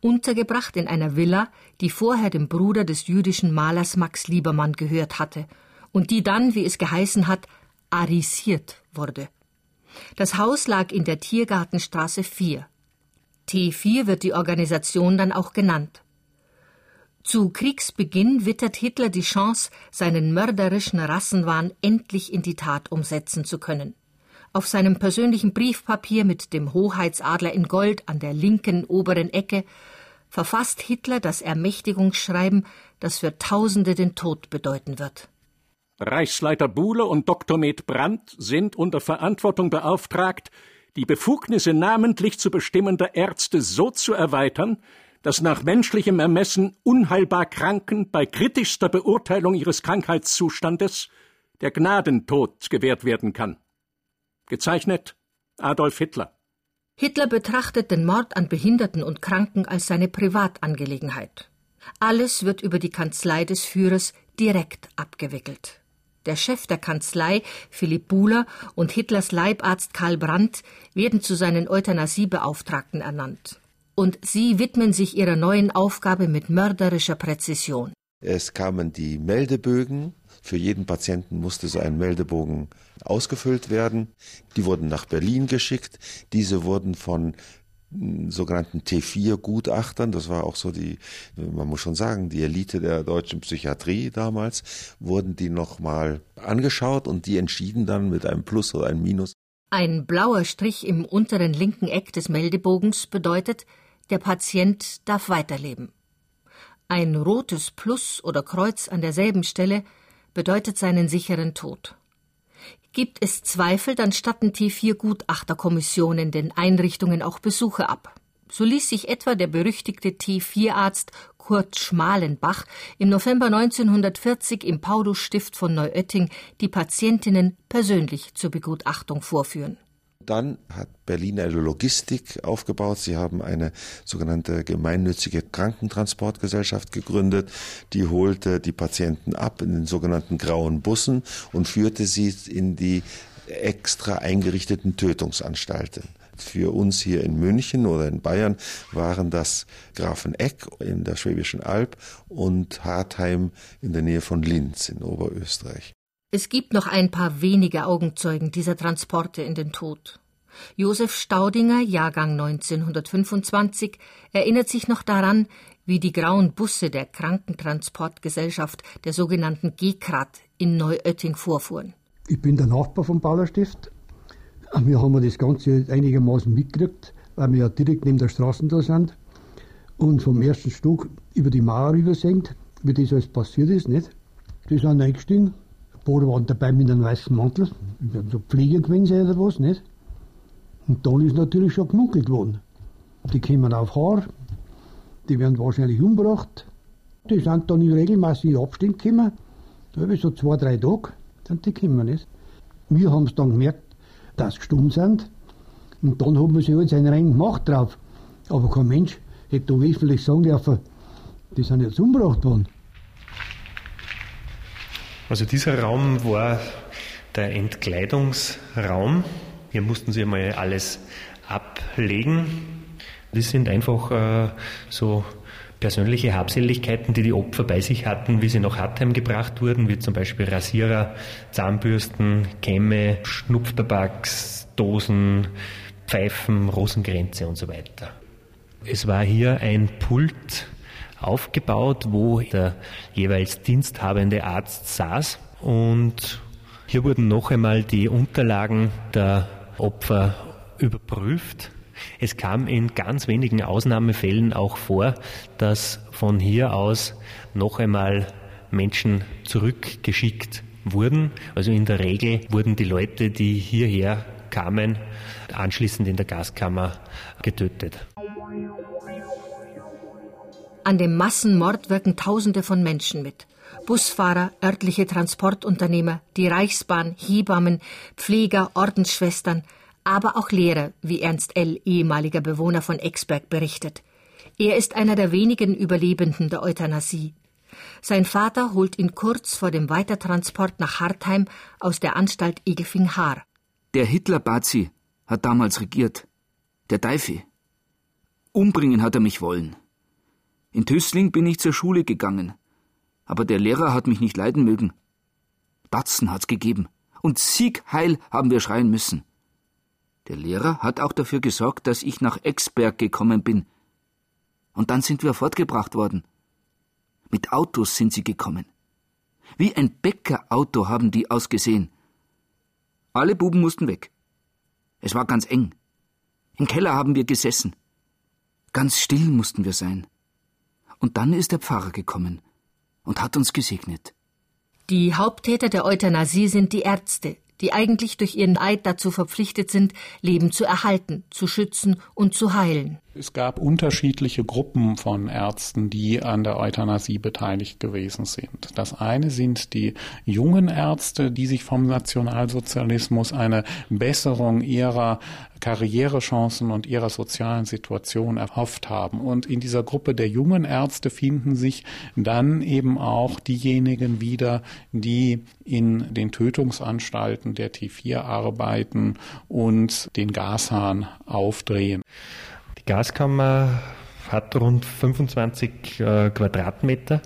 untergebracht in einer Villa, die vorher dem Bruder des jüdischen Malers Max Liebermann gehört hatte und die dann, wie es geheißen hat, arisiert wurde. Das Haus lag in der Tiergartenstraße 4. T4 wird die Organisation dann auch genannt. Zu Kriegsbeginn wittert Hitler die Chance, seinen mörderischen Rassenwahn endlich in die Tat umsetzen zu können. Auf seinem persönlichen Briefpapier mit dem Hoheitsadler in Gold an der linken oberen Ecke verfasst Hitler das Ermächtigungsschreiben, das für Tausende den Tod bedeuten wird. Reichsleiter Buhle und Dr. Med Brandt sind unter Verantwortung beauftragt, die Befugnisse namentlich zu bestimmender Ärzte so zu erweitern, dass nach menschlichem Ermessen unheilbar Kranken bei kritischster Beurteilung ihres Krankheitszustandes der Gnadentod gewährt werden kann. Gezeichnet Adolf Hitler. Hitler betrachtet den Mord an Behinderten und Kranken als seine Privatangelegenheit. Alles wird über die Kanzlei des Führers direkt abgewickelt. Der Chef der Kanzlei, Philipp Buhler, und Hitlers Leibarzt Karl Brandt werden zu seinen Euthanasiebeauftragten ernannt. Und sie widmen sich ihrer neuen Aufgabe mit mörderischer Präzision. Es kamen die Meldebögen. Für jeden Patienten musste so ein Meldebogen ausgefüllt werden. Die wurden nach Berlin geschickt. Diese wurden von sogenannten T4-Gutachtern, das war auch so die, man muss schon sagen, die Elite der deutschen Psychiatrie damals, wurden die nochmal angeschaut und die entschieden dann mit einem Plus oder einem Minus. Ein blauer Strich im unteren linken Eck des Meldebogens bedeutet, der Patient darf weiterleben. Ein rotes Plus oder Kreuz an derselben Stelle bedeutet seinen sicheren Tod. Gibt es Zweifel, dann statten T4 Gutachterkommissionen den Einrichtungen auch Besuche ab. So ließ sich etwa der berüchtigte T4-Arzt Kurt Schmalenbach im November 1940 im Paulus-Stift von Neuötting die Patientinnen persönlich zur Begutachtung vorführen. Dann hat Berlin eine Logistik aufgebaut. Sie haben eine sogenannte gemeinnützige Krankentransportgesellschaft gegründet. Die holte die Patienten ab in den sogenannten grauen Bussen und führte sie in die extra eingerichteten Tötungsanstalten. Für uns hier in München oder in Bayern waren das Grafeneck in der Schwäbischen Alb und Hartheim in der Nähe von Linz in Oberösterreich. Es gibt noch ein paar wenige Augenzeugen dieser Transporte in den Tod. Josef Staudinger, Jahrgang 1925, erinnert sich noch daran, wie die grauen Busse der Krankentransportgesellschaft, der sogenannten G-Krat, in Neuötting vorfuhren. Ich bin der Nachbar vom Ballerstift. Wir haben das Ganze einigermaßen mitgekriegt, weil wir ja direkt neben der Straße da sind und vom ersten Stock über die Mauer rübersenkt, wie das alles passiert ist, nicht? Die sind eingestiegen, Boden waren dabei mit einem weißen Mantel, so Pflege gewesen oder was, nicht? Und dann ist natürlich schon gemunkelt worden. Die kommen auf Haar, Die werden wahrscheinlich umgebracht. Die sind dann in regelmäßigen Abständen gekommen. Da habe ich so zwei, drei Tage sind die gekommen. Nicht? Wir haben es dann gemerkt, dass sie gestummt sind. Und dann haben wir sich alles einen rein gemacht drauf. Aber kein Mensch hätte da wesentlich sagen dürfen, die sind jetzt umgebracht worden. Also dieser Raum war der Entkleidungsraum. Hier mussten sie einmal alles ablegen. Das sind einfach äh, so persönliche Habseligkeiten, die die Opfer bei sich hatten, wie sie nach Hartheim gebracht wurden, wie zum Beispiel Rasierer, Zahnbürsten, Kämme, Schnupftabaksdosen, Pfeifen, Rosengrenze und so weiter. Es war hier ein Pult aufgebaut, wo der jeweils diensthabende Arzt saß und hier wurden noch einmal die Unterlagen der Opfer überprüft. Es kam in ganz wenigen Ausnahmefällen auch vor, dass von hier aus noch einmal Menschen zurückgeschickt wurden. Also in der Regel wurden die Leute, die hierher kamen, anschließend in der Gaskammer getötet. An dem Massenmord wirken Tausende von Menschen mit. Busfahrer, örtliche Transportunternehmer, die Reichsbahn, Hebammen, Pfleger, Ordensschwestern, aber auch Lehrer, wie Ernst L., ehemaliger Bewohner von Exberg, berichtet. Er ist einer der wenigen Überlebenden der Euthanasie. Sein Vater holt ihn kurz vor dem Weitertransport nach Hartheim aus der Anstalt Egelfing-Haar. Der Hitler-Bazi hat damals regiert. Der Teufel. Umbringen hat er mich wollen. In Tüßling bin ich zur Schule gegangen. Aber der Lehrer hat mich nicht leiden mögen. Datzen hat's gegeben. Und Siegheil haben wir schreien müssen. Der Lehrer hat auch dafür gesorgt, dass ich nach Exberg gekommen bin. Und dann sind wir fortgebracht worden. Mit Autos sind sie gekommen. Wie ein Bäckerauto haben die ausgesehen. Alle Buben mussten weg. Es war ganz eng. Im Keller haben wir gesessen. Ganz still mussten wir sein. Und dann ist der Pfarrer gekommen und hat uns gesegnet. Die Haupttäter der Euthanasie sind die Ärzte, die eigentlich durch ihren Eid dazu verpflichtet sind, Leben zu erhalten, zu schützen und zu heilen. Es gab unterschiedliche Gruppen von Ärzten, die an der Euthanasie beteiligt gewesen sind. Das eine sind die jungen Ärzte, die sich vom Nationalsozialismus eine Besserung ihrer Karrierechancen und ihrer sozialen Situation erhofft haben. Und in dieser Gruppe der jungen Ärzte finden sich dann eben auch diejenigen wieder, die in den Tötungsanstalten der T4 arbeiten und den Gashahn aufdrehen. Gaskammer hat rund 25 äh, Quadratmeter,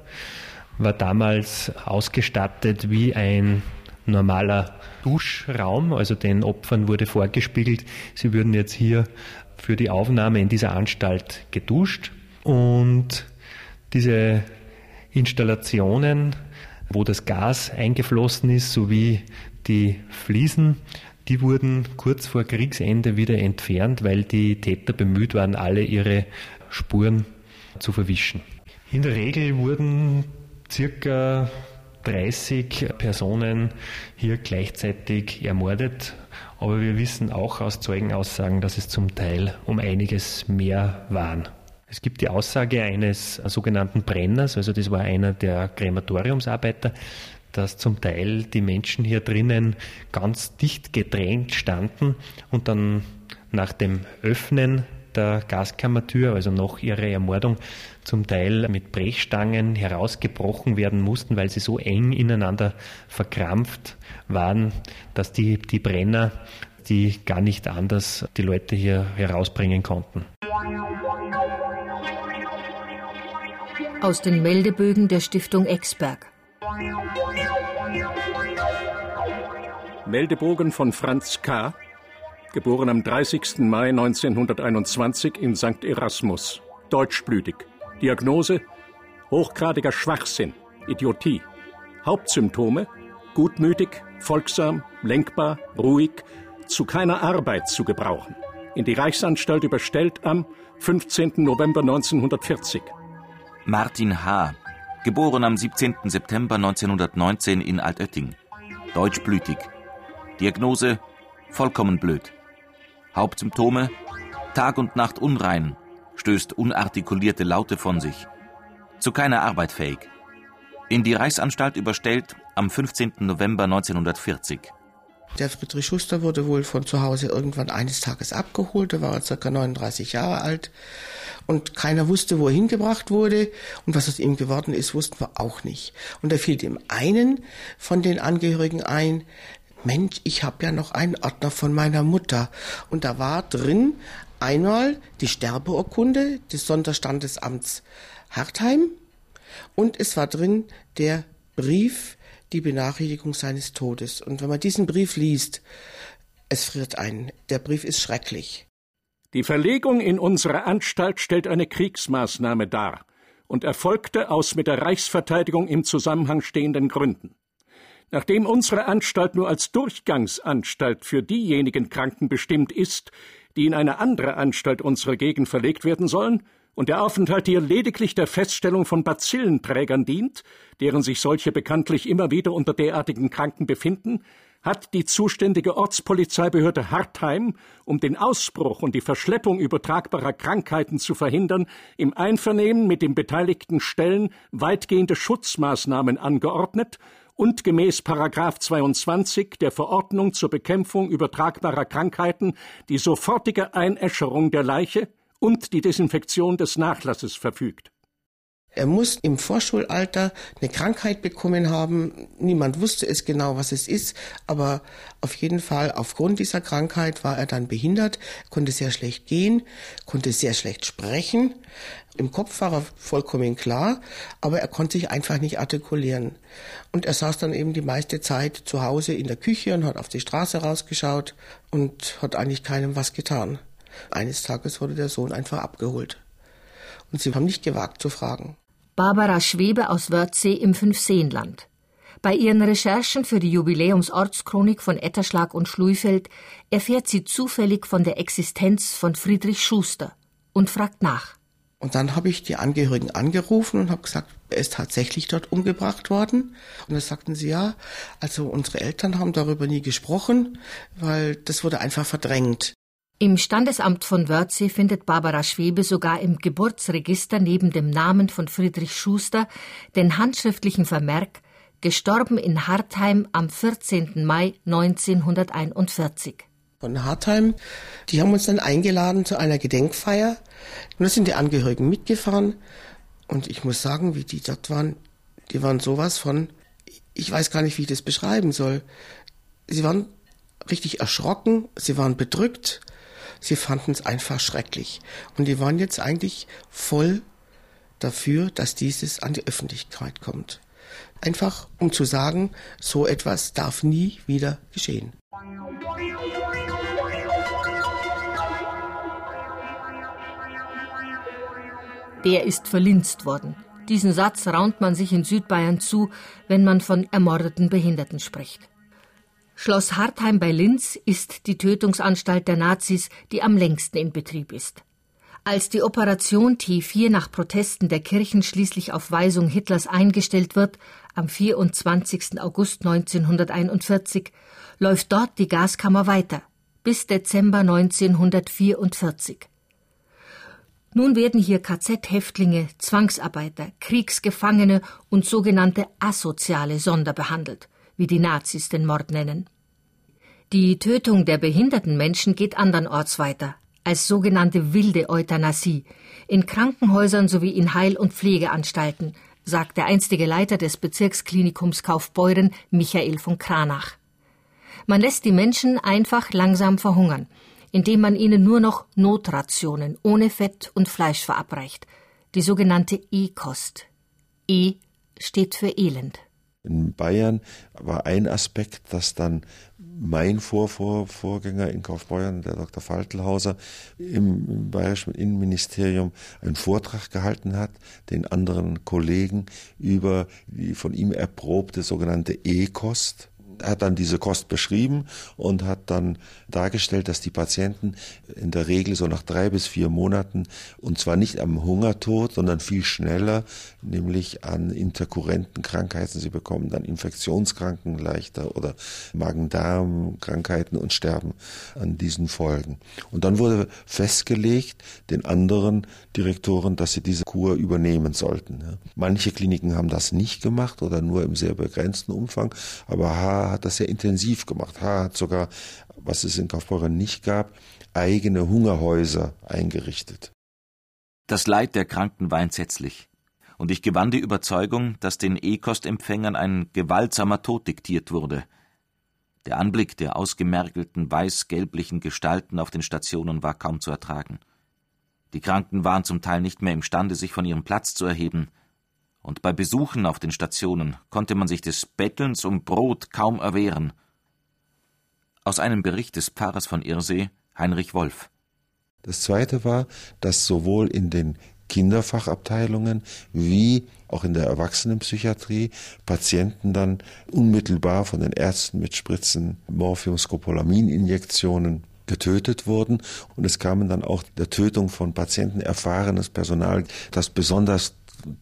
war damals ausgestattet wie ein normaler Duschraum, also den Opfern wurde vorgespiegelt, sie würden jetzt hier für die Aufnahme in dieser Anstalt geduscht. Und diese Installationen, wo das Gas eingeflossen ist, sowie die Fliesen, die wurden kurz vor Kriegsende wieder entfernt, weil die Täter bemüht waren, alle ihre Spuren zu verwischen. In der Regel wurden circa 30 Personen hier gleichzeitig ermordet, aber wir wissen auch aus Zeugenaussagen, dass es zum Teil um einiges mehr waren. Es gibt die Aussage eines sogenannten Brenners, also das war einer der Krematoriumsarbeiter, dass zum Teil die Menschen hier drinnen ganz dicht gedrängt standen und dann nach dem Öffnen der Gaskammertür, also nach ihrer Ermordung, zum Teil mit Brechstangen herausgebrochen werden mussten, weil sie so eng ineinander verkrampft waren, dass die, die Brenner die gar nicht anders die Leute hier herausbringen konnten. Aus den Meldebögen der Stiftung Exberg. Meldebogen von Franz K., geboren am 30. Mai 1921 in St. Erasmus, deutschblütig. Diagnose: hochgradiger Schwachsinn, Idiotie. Hauptsymptome: gutmütig, folgsam, lenkbar, ruhig, zu keiner Arbeit zu gebrauchen. In die Reichsanstalt überstellt am 15. November 1940. Martin H., geboren am 17. September 1919 in Altötting. Deutschblütig. Diagnose: vollkommen blöd. Hauptsymptome: Tag und Nacht unrein, stößt unartikulierte Laute von sich. Zu keiner Arbeit fähig. In die Reichsanstalt überstellt am 15. November 1940. Der Friedrich Schuster wurde wohl von zu Hause irgendwann eines Tages abgeholt. Er war ca. 39 Jahre alt und keiner wusste, wo er hingebracht wurde und was aus ihm geworden ist, wussten wir auch nicht. Und da fiel dem einen von den Angehörigen ein, Mensch, ich habe ja noch einen Ordner von meiner Mutter und da war drin einmal die Sterbeurkunde des Sonderstandesamts Hartheim und es war drin der Brief die Benachrichtigung seines Todes. Und wenn man diesen Brief liest, es friert ein. Der Brief ist schrecklich. Die Verlegung in unsere Anstalt stellt eine Kriegsmaßnahme dar und erfolgte aus mit der Reichsverteidigung im Zusammenhang stehenden Gründen. Nachdem unsere Anstalt nur als Durchgangsanstalt für diejenigen Kranken bestimmt ist, die in eine andere Anstalt unserer Gegend verlegt werden sollen, und der Aufenthalt hier lediglich der Feststellung von Bazillenträgern dient, deren sich solche bekanntlich immer wieder unter derartigen Kranken befinden, hat die zuständige Ortspolizeibehörde Hartheim, um den Ausbruch und die Verschleppung übertragbarer Krankheiten zu verhindern, im Einvernehmen mit den beteiligten Stellen weitgehende Schutzmaßnahmen angeordnet und gemäß Paragraph 22 der Verordnung zur Bekämpfung übertragbarer Krankheiten die sofortige Einäscherung der Leiche und die Desinfektion des Nachlasses verfügt. Er muss im Vorschulalter eine Krankheit bekommen haben. Niemand wusste es genau, was es ist, aber auf jeden Fall aufgrund dieser Krankheit war er dann behindert, konnte sehr schlecht gehen, konnte sehr schlecht sprechen. Im Kopf war er vollkommen klar, aber er konnte sich einfach nicht artikulieren. Und er saß dann eben die meiste Zeit zu Hause in der Küche und hat auf die Straße rausgeschaut und hat eigentlich keinem was getan. Eines Tages wurde der Sohn einfach abgeholt. Und sie haben nicht gewagt zu fragen. Barbara Schwebe aus Wörthsee im Fünfseenland. Bei ihren Recherchen für die Jubiläumsortschronik von Etterschlag und Schluifeld erfährt sie zufällig von der Existenz von Friedrich Schuster und fragt nach. Und dann habe ich die Angehörigen angerufen und habe gesagt, er ist tatsächlich dort umgebracht worden. Und da sagten sie ja, also unsere Eltern haben darüber nie gesprochen, weil das wurde einfach verdrängt. Im Standesamt von Wörthsee findet Barbara Schwebe sogar im Geburtsregister neben dem Namen von Friedrich Schuster den handschriftlichen Vermerk gestorben in Hartheim am 14. Mai 1941. Von Hartheim, die haben uns dann eingeladen zu einer Gedenkfeier. Und da sind die Angehörigen mitgefahren. Und ich muss sagen, wie die dort waren, die waren sowas von, ich weiß gar nicht, wie ich das beschreiben soll. Sie waren richtig erschrocken, sie waren bedrückt, Sie fanden es einfach schrecklich. Und die waren jetzt eigentlich voll dafür, dass dieses an die Öffentlichkeit kommt. Einfach um zu sagen, so etwas darf nie wieder geschehen. Der ist verlinst worden. Diesen Satz raunt man sich in Südbayern zu, wenn man von ermordeten Behinderten spricht. Schloss Hartheim bei Linz ist die Tötungsanstalt der Nazis, die am längsten in Betrieb ist. Als die Operation T4 nach Protesten der Kirchen schließlich auf Weisung Hitlers eingestellt wird, am 24. August 1941, läuft dort die Gaskammer weiter, bis Dezember 1944. Nun werden hier KZ-Häftlinge, Zwangsarbeiter, Kriegsgefangene und sogenannte asoziale Sonder behandelt wie die Nazis den Mord nennen. Die Tötung der behinderten Menschen geht andernorts weiter, als sogenannte wilde Euthanasie, in Krankenhäusern sowie in Heil- und Pflegeanstalten, sagt der einstige Leiter des Bezirksklinikums Kaufbeuren, Michael von Kranach. Man lässt die Menschen einfach langsam verhungern, indem man ihnen nur noch Notrationen ohne Fett und Fleisch verabreicht, die sogenannte E-Kost. E steht für Elend in Bayern war ein Aspekt, dass dann mein Vorvor Vorgänger in Kaufbeuern, der Dr. Faltelhauser, im, im bayerischen Innenministerium einen Vortrag gehalten hat, den anderen Kollegen über die von ihm erprobte sogenannte E-Kost. Hat dann diese Kost beschrieben und hat dann dargestellt, dass die Patienten in der Regel so nach drei bis vier Monaten und zwar nicht am Hungertod, sondern viel schneller, nämlich an interkurrenten Krankheiten. Sie bekommen dann Infektionskranken leichter oder Magen-Darm-Krankheiten und sterben an diesen Folgen. Und dann wurde festgelegt, den anderen Direktoren, dass sie diese Kur übernehmen sollten. Manche Kliniken haben das nicht gemacht oder nur im sehr begrenzten Umfang, aber H hat das sehr intensiv gemacht. H hat sogar, was es in Kaufbeuren nicht gab, eigene Hungerhäuser eingerichtet. Das Leid der Kranken war entsetzlich, und ich gewann die Überzeugung, dass den E-Kostempfängern ein gewaltsamer Tod diktiert wurde. Der Anblick der ausgemergelten weiß-gelblichen Gestalten auf den Stationen war kaum zu ertragen. Die Kranken waren zum Teil nicht mehr imstande, sich von ihrem Platz zu erheben, und bei Besuchen auf den Stationen konnte man sich des Bettelns um Brot kaum erwehren. Aus einem Bericht des Pfarrers von Irsee, Heinrich Wolf. Das zweite war, dass sowohl in den Kinderfachabteilungen wie auch in der Erwachsenenpsychiatrie Patienten dann unmittelbar von den Ärzten mit Spritzen Morphiumscopolamin-Injektionen getötet wurden und es kamen dann auch der Tötung von Patienten erfahrenes Personal, das besonders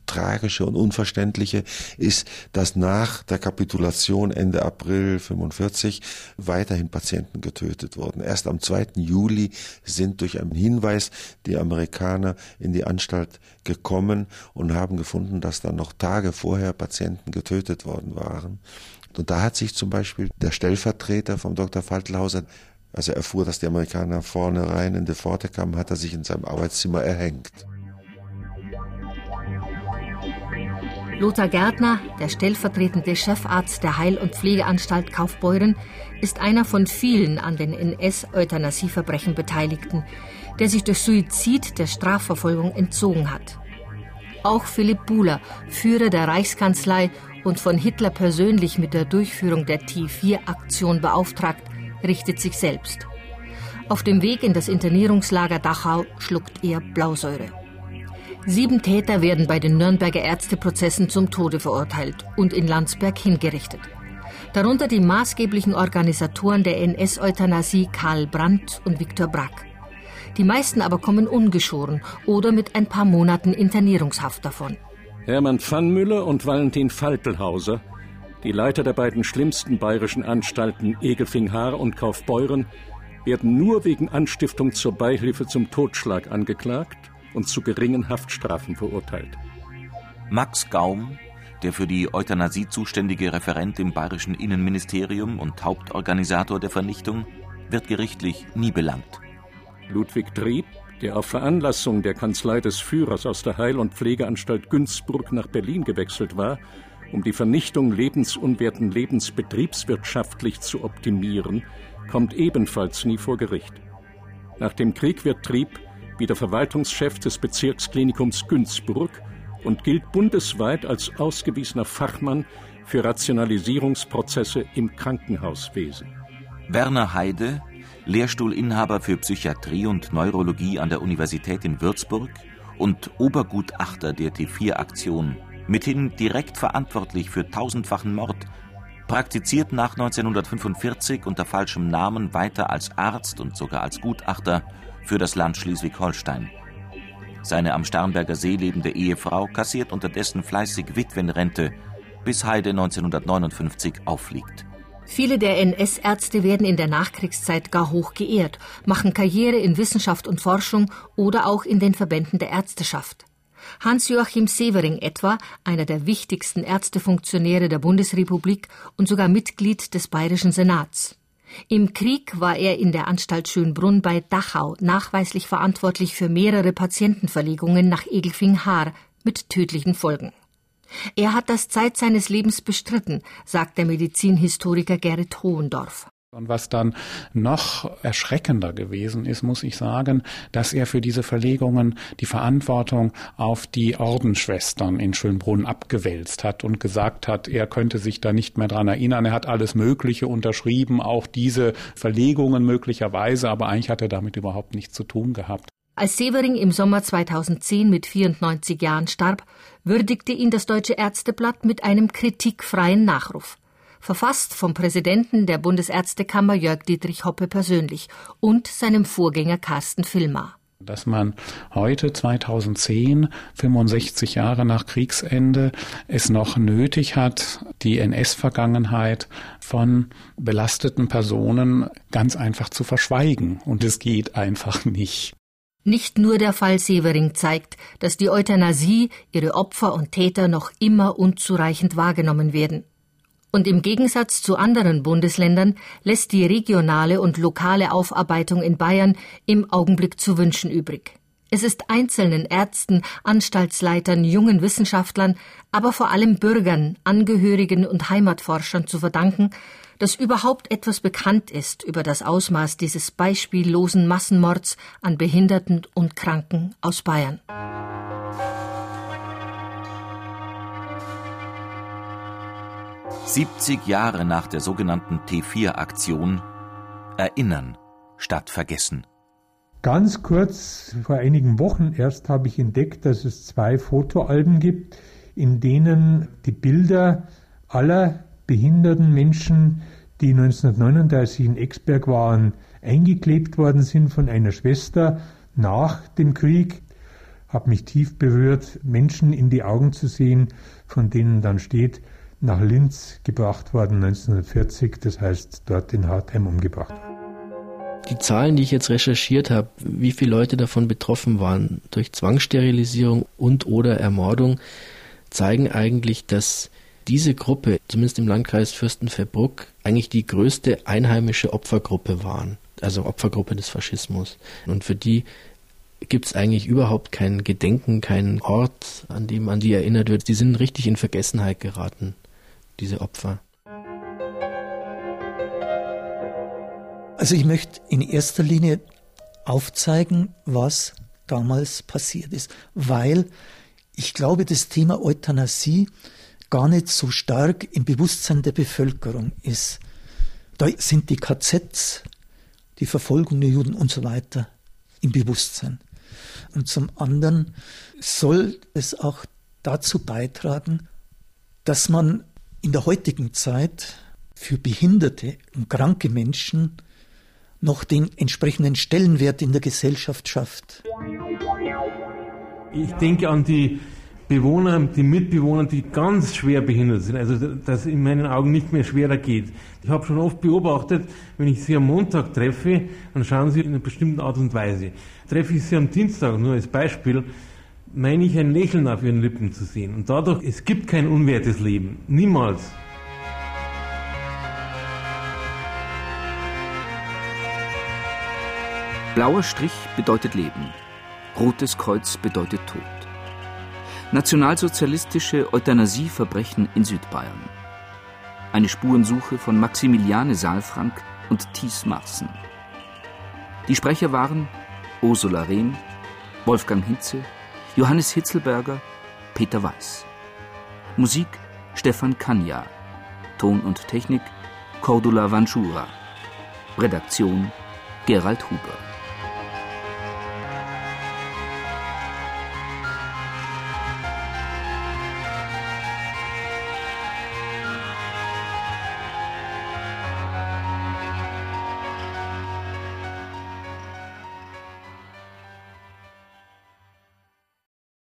Tragische und Unverständliche ist, dass nach der Kapitulation Ende April 45 weiterhin Patienten getötet wurden. Erst am 2. Juli sind durch einen Hinweis die Amerikaner in die Anstalt gekommen und haben gefunden, dass dann noch Tage vorher Patienten getötet worden waren. Und da hat sich zum Beispiel der Stellvertreter vom Dr. Faltlhauser als er erfuhr, dass die Amerikaner vorne rein in die Pforte kamen, hat er sich in seinem Arbeitszimmer erhängt. Lothar Gärtner, der stellvertretende Chefarzt der Heil- und Pflegeanstalt Kaufbeuren, ist einer von vielen an den NS-Euthanasieverbrechen Beteiligten, der sich durch Suizid der Strafverfolgung entzogen hat. Auch Philipp Buhler, Führer der Reichskanzlei und von Hitler persönlich mit der Durchführung der T4-Aktion beauftragt, richtet sich selbst. Auf dem Weg in das Internierungslager Dachau schluckt er Blausäure. Sieben Täter werden bei den Nürnberger Ärzteprozessen zum Tode verurteilt und in Landsberg hingerichtet. Darunter die maßgeblichen Organisatoren der NS-Euthanasie Karl Brandt und Viktor Brack. Die meisten aber kommen ungeschoren oder mit ein paar Monaten Internierungshaft davon. Hermann Pfannmüller und Valentin Faltelhauser, die Leiter der beiden schlimmsten bayerischen Anstalten Egelfing-Haar und Kaufbeuren, werden nur wegen Anstiftung zur Beihilfe zum Totschlag angeklagt und zu geringen Haftstrafen verurteilt. Max Gaum, der für die Euthanasie zuständige Referent im bayerischen Innenministerium und Hauptorganisator der Vernichtung, wird gerichtlich nie belangt. Ludwig Trieb, der auf Veranlassung der Kanzlei des Führers aus der Heil- und Pflegeanstalt Günzburg nach Berlin gewechselt war, um die Vernichtung lebensunwerten Lebens betriebswirtschaftlich zu optimieren, kommt ebenfalls nie vor Gericht. Nach dem Krieg wird Trieb wie der Verwaltungschef des Bezirksklinikums Günzburg und gilt bundesweit als ausgewiesener Fachmann für Rationalisierungsprozesse im Krankenhauswesen. Werner Heide, Lehrstuhlinhaber für Psychiatrie und Neurologie an der Universität in Würzburg und Obergutachter der T4-Aktion, mithin direkt verantwortlich für tausendfachen Mord, praktiziert nach 1945 unter falschem Namen weiter als Arzt und sogar als Gutachter für das Land Schleswig-Holstein. Seine am Starnberger See lebende Ehefrau kassiert unterdessen fleißig Witwenrente, bis Heide 1959 auffliegt. Viele der NS-Ärzte werden in der Nachkriegszeit gar hoch geehrt, machen Karriere in Wissenschaft und Forschung oder auch in den Verbänden der Ärzteschaft. Hans-Joachim Severing etwa, einer der wichtigsten Ärztefunktionäre der Bundesrepublik und sogar Mitglied des Bayerischen Senats. Im Krieg war er in der Anstalt Schönbrunn bei Dachau nachweislich verantwortlich für mehrere Patientenverlegungen nach Egelfing-Haar mit tödlichen Folgen. Er hat das Zeit seines Lebens bestritten, sagt der Medizinhistoriker Gerrit Hohendorf. Und was dann noch erschreckender gewesen ist, muss ich sagen, dass er für diese Verlegungen die Verantwortung auf die Ordensschwestern in Schönbrunn abgewälzt hat und gesagt hat, er könnte sich da nicht mehr dran erinnern. Er hat alles Mögliche unterschrieben, auch diese Verlegungen möglicherweise, aber eigentlich hat er damit überhaupt nichts zu tun gehabt. Als Severing im Sommer 2010 mit 94 Jahren starb, würdigte ihn das Deutsche Ärzteblatt mit einem kritikfreien Nachruf. Verfasst vom Präsidenten der Bundesärztekammer Jörg Dietrich Hoppe persönlich und seinem Vorgänger Carsten Filmer. Dass man heute 2010, 65 Jahre nach Kriegsende, es noch nötig hat, die NS-Vergangenheit von belasteten Personen ganz einfach zu verschweigen. Und es geht einfach nicht. Nicht nur der Fall Severing zeigt, dass die Euthanasie, ihre Opfer und Täter noch immer unzureichend wahrgenommen werden. Und im Gegensatz zu anderen Bundesländern lässt die regionale und lokale Aufarbeitung in Bayern im Augenblick zu wünschen übrig. Es ist einzelnen Ärzten, Anstaltsleitern, jungen Wissenschaftlern, aber vor allem Bürgern, Angehörigen und Heimatforschern zu verdanken, dass überhaupt etwas bekannt ist über das Ausmaß dieses beispiellosen Massenmords an Behinderten und Kranken aus Bayern. 70 Jahre nach der sogenannten T4-Aktion erinnern statt vergessen. Ganz kurz, vor einigen Wochen erst habe ich entdeckt, dass es zwei Fotoalben gibt, in denen die Bilder aller behinderten Menschen, die 1939 in Exberg waren, eingeklebt worden sind von einer Schwester nach dem Krieg. Hat mich tief berührt, Menschen in die Augen zu sehen, von denen dann steht, nach Linz gebracht worden 1940, das heißt dort in Hartheim umgebracht. Die Zahlen, die ich jetzt recherchiert habe, wie viele Leute davon betroffen waren durch Zwangssterilisierung und oder Ermordung, zeigen eigentlich, dass diese Gruppe, zumindest im Landkreis Fürstenfeldbruck, eigentlich die größte einheimische Opfergruppe waren, also Opfergruppe des Faschismus. Und für die gibt es eigentlich überhaupt kein Gedenken, keinen Ort, an dem an die erinnert wird. Die sind richtig in Vergessenheit geraten diese Opfer? Also ich möchte in erster Linie aufzeigen, was damals passiert ist, weil ich glaube, das Thema Euthanasie gar nicht so stark im Bewusstsein der Bevölkerung ist. Da sind die KZs, die Verfolgung der Juden und so weiter im Bewusstsein. Und zum anderen soll es auch dazu beitragen, dass man in der heutigen Zeit für behinderte und kranke Menschen noch den entsprechenden Stellenwert in der Gesellschaft schafft. Ich denke an die Bewohner, die Mitbewohner, die ganz schwer behindert sind, also dass in meinen Augen nicht mehr schwerer geht. Ich habe schon oft beobachtet, wenn ich sie am Montag treffe, dann schauen sie in einer bestimmten Art und Weise. Treffe ich sie am Dienstag, nur als Beispiel, meine ich, ein Lächeln auf ihren Lippen zu sehen. Und dadurch, es gibt kein unwertes Leben. Niemals. Blauer Strich bedeutet Leben. Rotes Kreuz bedeutet Tod. Nationalsozialistische Euthanasieverbrechen in Südbayern. Eine Spurensuche von Maximiliane Saalfrank und Thies Marsen. Die Sprecher waren Ursula Rehn, Wolfgang Hinze, Johannes Hitzelberger, Peter Weiß. Musik Stefan Kanja. Ton und Technik Cordula Vanschura. Redaktion Gerald Huber.